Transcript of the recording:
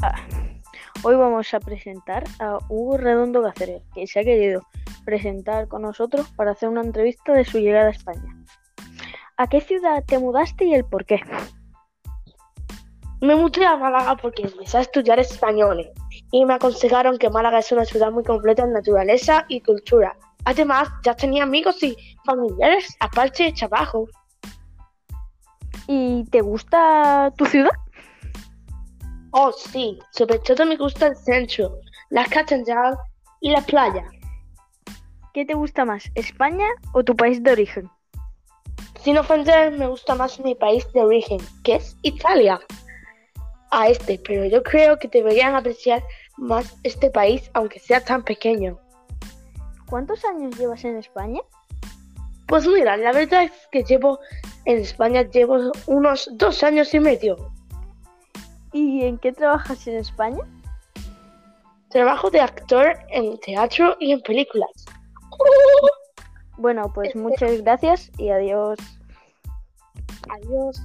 Ah, hoy vamos a presentar a Hugo Redondo Gacerer, que se ha querido presentar con nosotros para hacer una entrevista de su llegada a España. ¿A qué ciudad te mudaste y el por qué? Me mudé a Málaga porque empecé a estudiar español y me aconsejaron que Málaga es una ciudad muy completa en naturaleza y cultura. Además, ya tenía amigos y familiares aparte de trabajo. ¿Y te gusta tu ciudad? Oh, sí, sobre todo me gusta el centro, la catedral y la playa. ¿Qué te gusta más, España o tu país de origen? Sin ofender, me gusta más mi país de origen, que es Italia. A este, pero yo creo que deberían apreciar más este país, aunque sea tan pequeño. ¿Cuántos años llevas en España? Pues mira, la verdad es que llevo en España llevo unos dos años y medio. ¿Y en qué trabajas en España? Trabajo de actor en teatro y en películas. Bueno, pues muchas gracias y adiós. Adiós.